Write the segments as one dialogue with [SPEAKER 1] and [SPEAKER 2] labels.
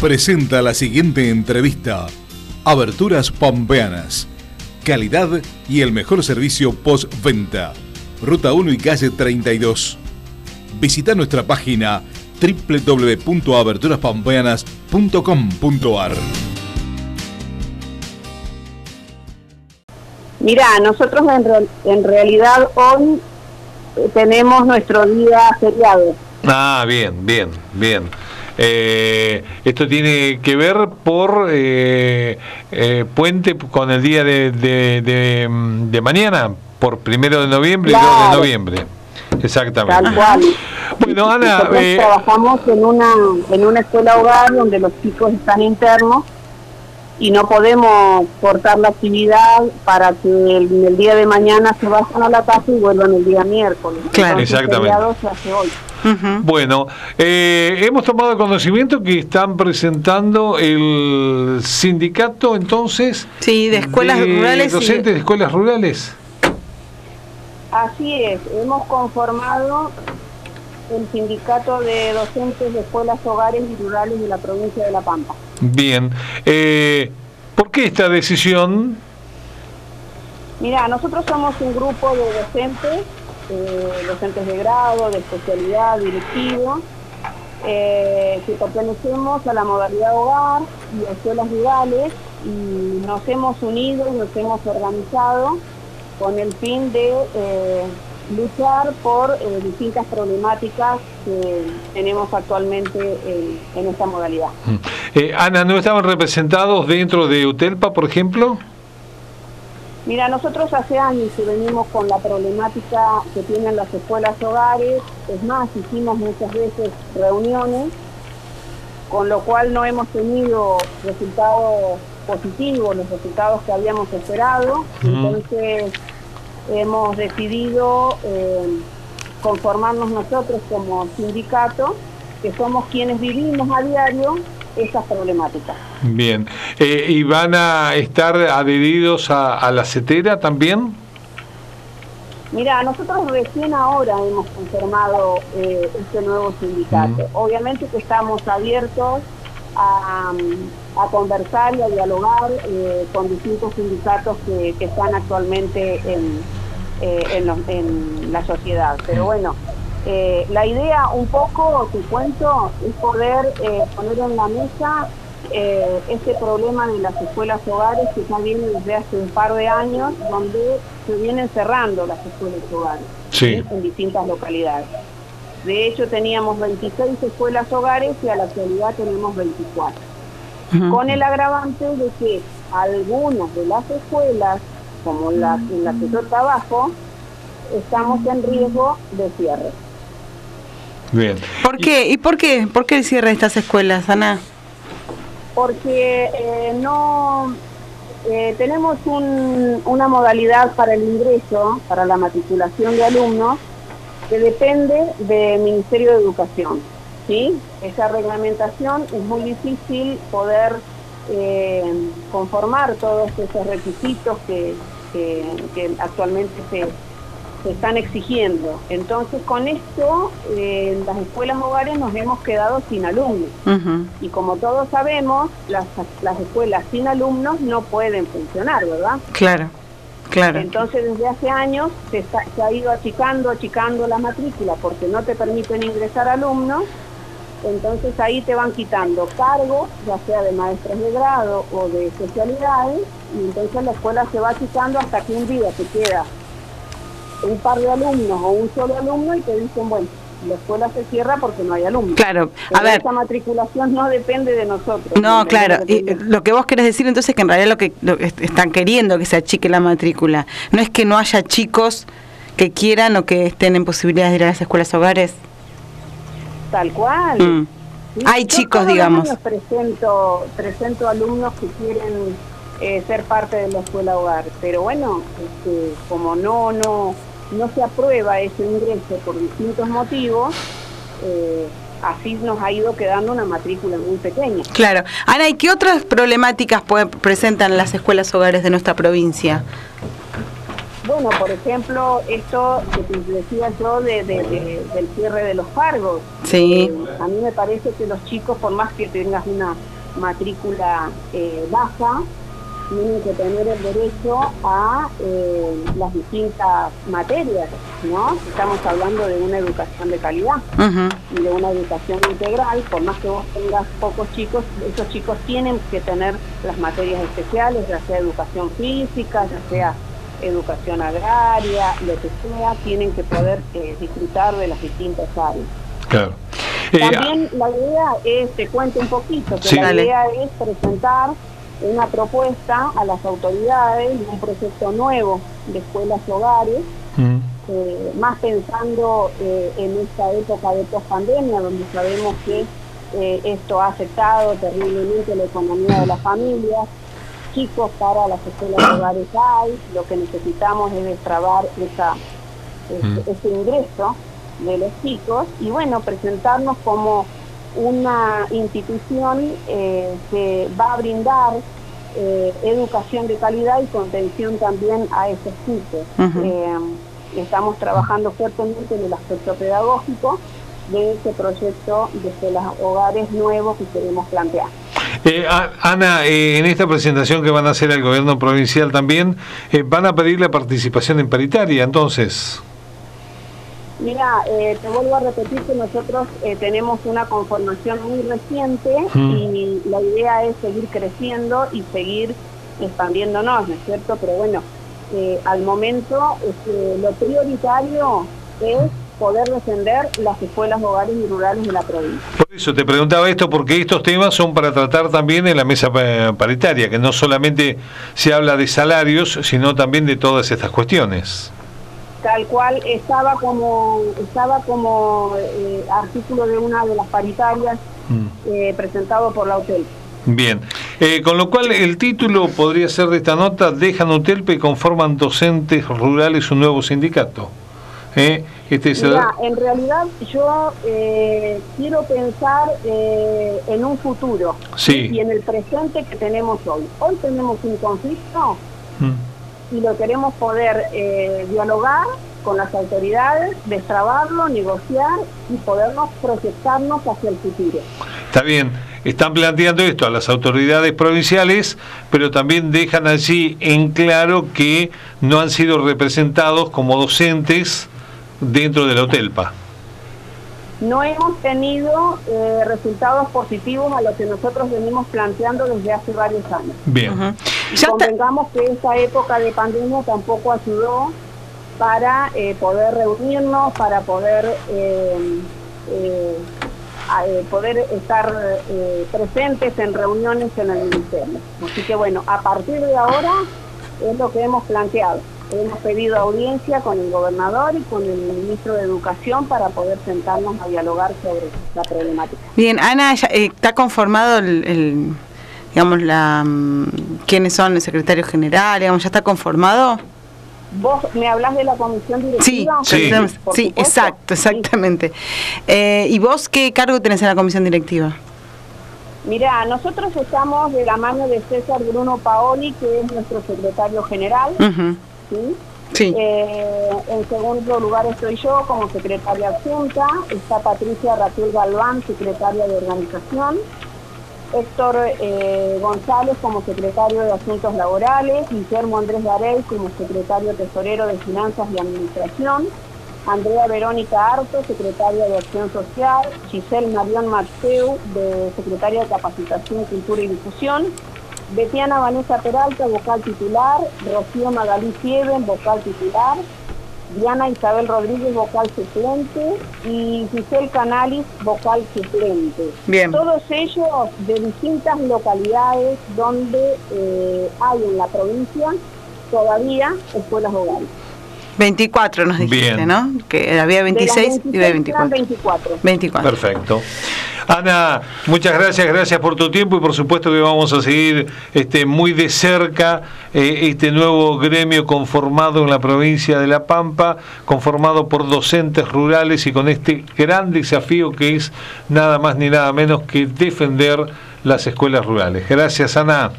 [SPEAKER 1] presenta la siguiente entrevista. Aberturas Pampeanas. Calidad y el mejor servicio postventa. Ruta 1 y calle 32. Visita nuestra página www.aberturaspampeanas.com.ar.
[SPEAKER 2] Mira, nosotros en, real- en realidad hoy eh, tenemos nuestro día feriado.
[SPEAKER 3] Ah, bien, bien, bien. Eh, esto tiene que ver por eh, eh, puente con el día de, de- de, de mañana, por primero de noviembre y 2 de noviembre. Exactamente.
[SPEAKER 2] Tal cual.
[SPEAKER 3] Bueno, Ana,
[SPEAKER 2] Nosotros
[SPEAKER 3] eh,
[SPEAKER 2] trabajamos en una, en una escuela hogar donde los chicos están internos y no podemos cortar la actividad para que el, el día de mañana se vayan a la casa y vuelvan el día miércoles.
[SPEAKER 4] Claro.
[SPEAKER 2] Entonces,
[SPEAKER 3] Exactamente.
[SPEAKER 2] feriado se hace hoy.
[SPEAKER 4] Ujú.
[SPEAKER 3] Bueno, eh, hemos tomado conocimiento que están presentando el sindicato entonces
[SPEAKER 4] Sí, de escuelas
[SPEAKER 3] de
[SPEAKER 4] rurales y-
[SPEAKER 3] docentes de escuelas rurales.
[SPEAKER 2] Así es, hemos conformado el sindicato de docentes de escuelas hogares y rurales de la provincia de La Pampa.
[SPEAKER 3] Bien. Eh, ¿Por qué esta decisión?
[SPEAKER 2] Mira, nosotros somos un grupo de docentes, eh, docentes de grado, de especialidad, directivo, eh, que pertenecemos a la modalidad hogar y a escuelas rurales y nos hemos unido y nos hemos organizado con el fin de eh, luchar por eh, distintas problemáticas que tenemos actualmente en, en esta modalidad.
[SPEAKER 3] Eh, Ana, ¿no estaban representados dentro de UTELPA, por ejemplo?
[SPEAKER 2] Mira, nosotros hace años que venimos con la problemática que tienen las escuelas hogares, es más, hicimos muchas veces reuniones, con lo cual no hemos tenido resultados positivos, los resultados que habíamos esperado,
[SPEAKER 3] Ujú.
[SPEAKER 2] entonces hemos decidido eh, conformarnos nosotros como sindicato, que somos quienes vivimos a diario estas problemáticas.
[SPEAKER 3] Bien. Eh, ¿Y van a estar adheridos a, a la CETERA también?
[SPEAKER 2] Mira, nosotros recién ahora hemos conformado eh, este nuevo sindicato. Obviamente que estamos abiertos a, a conversar y a dialogar eh, con distintos sindicatos que, que están actualmente en, eh, en, los- en la sociedad. Pero bueno, eh, la idea un poco, te cuento, es poder eh, poner en la mesa eh, este problema de las escuelas hogares que ya viene desde hace un par de años, donde se vienen cerrando las escuelas hogares
[SPEAKER 3] Sí.
[SPEAKER 2] en distintas localidades. De hecho, teníamos 26 escuelas hogares y a la actualidad tenemos 24
[SPEAKER 4] Ujú.
[SPEAKER 2] con el agravante de que algunas de las escuelas, como las en las que yo trabajo, estamos en riesgo de cierre.
[SPEAKER 3] Bien.
[SPEAKER 4] ¿Por qué? ¿Y por qué? ¿Por qué el cierre de estas escuelas, Ana?
[SPEAKER 2] Porque eh, no eh, tenemos un- una modalidad para el ingreso, para la matriculación de alumnos, que depende del Ministerio de Educación. ¿sí? Esa reglamentación es muy difícil poder eh, conformar todos esos requisitos que, que- que actualmente se, se están exigiendo. Entonces, con esto, eh, las escuelas hogares nos hemos quedado sin alumnos. Y como todos sabemos, las, las escuelas sin alumnos no pueden funcionar, ¿verdad?
[SPEAKER 4] Claro, claro.
[SPEAKER 2] Entonces, desde hace años se, está- se ha ido achicando, achicando la matrícula porque no te permiten ingresar alumnos. Entonces ahí te van quitando cargos, ya sea de maestros de grado o de especialidades, y entonces la escuela se va achicando hasta que un día te queda un par de alumnos o un solo alumno y te dicen, bueno, la escuela se cierra porque no hay alumnos.
[SPEAKER 4] Claro, a
[SPEAKER 2] Pero
[SPEAKER 4] ver,
[SPEAKER 2] esa matriculación no depende de nosotros.
[SPEAKER 4] no, claro. Y, lo que vos querés decir entonces es que en realidad lo que, lo que están queriendo que se achique la matrícula. No es que no haya chicos que quieran o que estén en posibilidades de ir a las escuelas hogares.
[SPEAKER 2] Tal cual.
[SPEAKER 4] Mm.
[SPEAKER 2] Sí,
[SPEAKER 4] Hay
[SPEAKER 2] yo
[SPEAKER 4] chicos,
[SPEAKER 2] los
[SPEAKER 4] digamos.
[SPEAKER 2] presento, presento alumnos que quieren eh, ser parte de la escuela hogar, pero bueno, este, como no, no, no se aprueba ese ingreso por distintos motivos, eh, así nos ha ido quedando una matrícula muy pequeña.
[SPEAKER 4] Claro. Ana, ¿y qué otras problemáticas presentan las escuelas hogares de nuestra provincia?
[SPEAKER 2] Bueno, por ejemplo, esto que te decía yo de, del cierre de los cargos.
[SPEAKER 4] Sí.
[SPEAKER 2] Eh, a mí me parece que los chicos, por más que tengas una matrícula eh, baja, tienen que tener el derecho a eh, las distintas materias, ¿no? Estamos hablando de una educación de calidad y de una educación integral, por más que vos tengas pocos chicos, esos chicos tienen que tener las materias especiales, ya sea educación física, ya sea educación agraria, lo que sea, tienen que poder eh, disfrutar de las distintas áreas.
[SPEAKER 3] Claro.
[SPEAKER 2] También eh, la idea es, te cuento un poquito, que la idea es presentar una propuesta a las autoridades de un proyecto nuevo de escuelas y hogares, mm. eh, más pensando eh, en esta época de post-pandemia, donde sabemos que esto ha afectado terriblemente la economía de las familias, chicos para las escuelas hogares hay, lo que necesitamos es destrabar esa, mm. ese ingreso de los chicos y bueno, presentarnos como una institución eh, que va a brindar eh, educación de calidad y contención también a esos chicos. Eh, estamos trabajando fuertemente en el aspecto pedagógico de este proyecto de los hogares nuevos que queremos plantear.
[SPEAKER 3] Ana, en esta presentación que van a hacer al gobierno provincial también, van a pedir la participación en paritaria, entonces.
[SPEAKER 2] Mira, eh, te vuelvo a repetir que nosotros eh, tenemos una conformación muy reciente mm. y la idea es seguir creciendo y seguir expandiéndonos, ¿no es cierto? Pero bueno, eh, al momento este, lo prioritario es poder defender las escuelas hogares y rurales de la provincia.
[SPEAKER 3] Por eso te preguntaba esto, porque estos temas son para tratar también en la mesa paritaria, que no solamente se habla de salarios, sino también de todas estas cuestiones
[SPEAKER 2] tal cual estaba como estaba como eh, artículo de una de las paritarias mm. eh, presentado por la hotel.
[SPEAKER 3] Bien, eh, con lo cual el título podría ser de esta nota, dejan Utelpe y conforman docentes rurales un nuevo sindicato.
[SPEAKER 2] Este en realidad yo quiero pensar en un futuro. Y en el presente que tenemos hoy. Hoy tenemos un conflicto mm. y lo queremos poder eh, dialogar con las autoridades, destrabarlo, negociar y podernos proyectarnos hacia el futuro.
[SPEAKER 3] Está bien, están planteando esto a las autoridades provinciales, pero también dejan allí en claro que no han sido representados como docentes dentro de la OTELPA
[SPEAKER 2] no hemos tenido eh, resultados positivos a lo que nosotros venimos planteando desde hace varios años.
[SPEAKER 3] Bien.
[SPEAKER 2] Y convengamos que esta época de pandemia tampoco ayudó para eh, poder reunirnos, para poder eh, poder estar presentes en reuniones en el ministerio. Así que bueno, a partir de ahora es lo que hemos planteado. Hemos pedido audiencia con el gobernador y con el ministro de Educación para poder sentarnos a dialogar sobre la problemática.
[SPEAKER 4] Bien, Ana, eh, ¿está conformado el, digamos, la, mm, quiénes son el secretario general? Digamos, ¿Ya está conformado?
[SPEAKER 2] ¿Vos me hablas de la comisión directiva?
[SPEAKER 4] Sí, sí, exacto, exactamente. Eh, ¿Y vos qué cargo tenés en la comisión directiva?
[SPEAKER 2] Mira, nosotros estamos de la mano de César Bruno Paoli, que es nuestro secretario general.
[SPEAKER 4] ¿Sí?
[SPEAKER 2] Eh, en segundo lugar estoy yo como secretaria adjunta, está Patricia Raquel Galván, secretaria de organización, Héctor eh, González como secretario de Asuntos Laborales, Guillermo Andrés Garey como secretario tesorero de Finanzas y Administración, Andrea Verónica Arto, secretaria de Acción Social, Giselle Marión Mateu, de secretaria de Capacitación, Cultura y Difusión, Betiana Vanessa Peralta, vocal titular, Rocío Magalí Fieven, vocal titular, Diana Isabel Rodríguez, vocal suplente, y Giselle Canalis, vocal suplente.
[SPEAKER 4] Bien.
[SPEAKER 2] Todos ellos de distintas localidades donde eh, hay en la provincia todavía escuelas hogares.
[SPEAKER 4] 24 nos dijiste, ¿no? Que había 26, y de 24.
[SPEAKER 2] 24.
[SPEAKER 4] 24.
[SPEAKER 3] Perfecto. Ana, muchas gracias, gracias por tu tiempo y por supuesto que vamos a seguir este, muy de cerca eh, este nuevo gremio conformado en la provincia de La Pampa, conformado por docentes rurales y con este gran desafío que es nada más ni nada menos que defender las escuelas rurales. Gracias, Ana.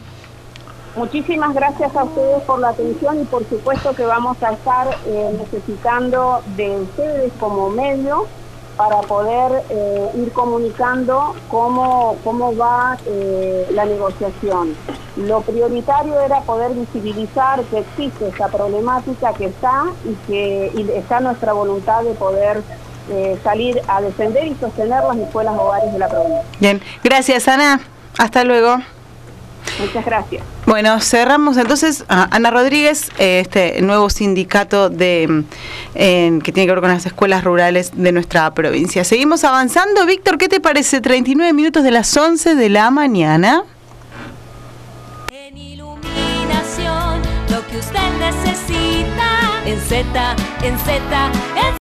[SPEAKER 2] Muchísimas gracias a ustedes por la atención y por supuesto que vamos a estar eh, necesitando de ustedes como medio para poder eh, ir comunicando cómo, cómo va eh, la negociación. Lo prioritario era poder visibilizar que existe esa problemática que está y que y está nuestra voluntad de poder salir a defender y sostener las escuelas hogares de la provincia.
[SPEAKER 4] Bien, gracias Ana, hasta luego.
[SPEAKER 2] Muchas gracias.
[SPEAKER 4] Bueno, cerramos entonces a Ana Rodríguez, este nuevo sindicato de que tiene que ver con las escuelas rurales de nuestra provincia. Seguimos avanzando. Víctor, ¿qué te parece? 39 minutos de las 11 de la mañana.
[SPEAKER 5] En iluminación, lo que usted necesita, en Z, en Z, en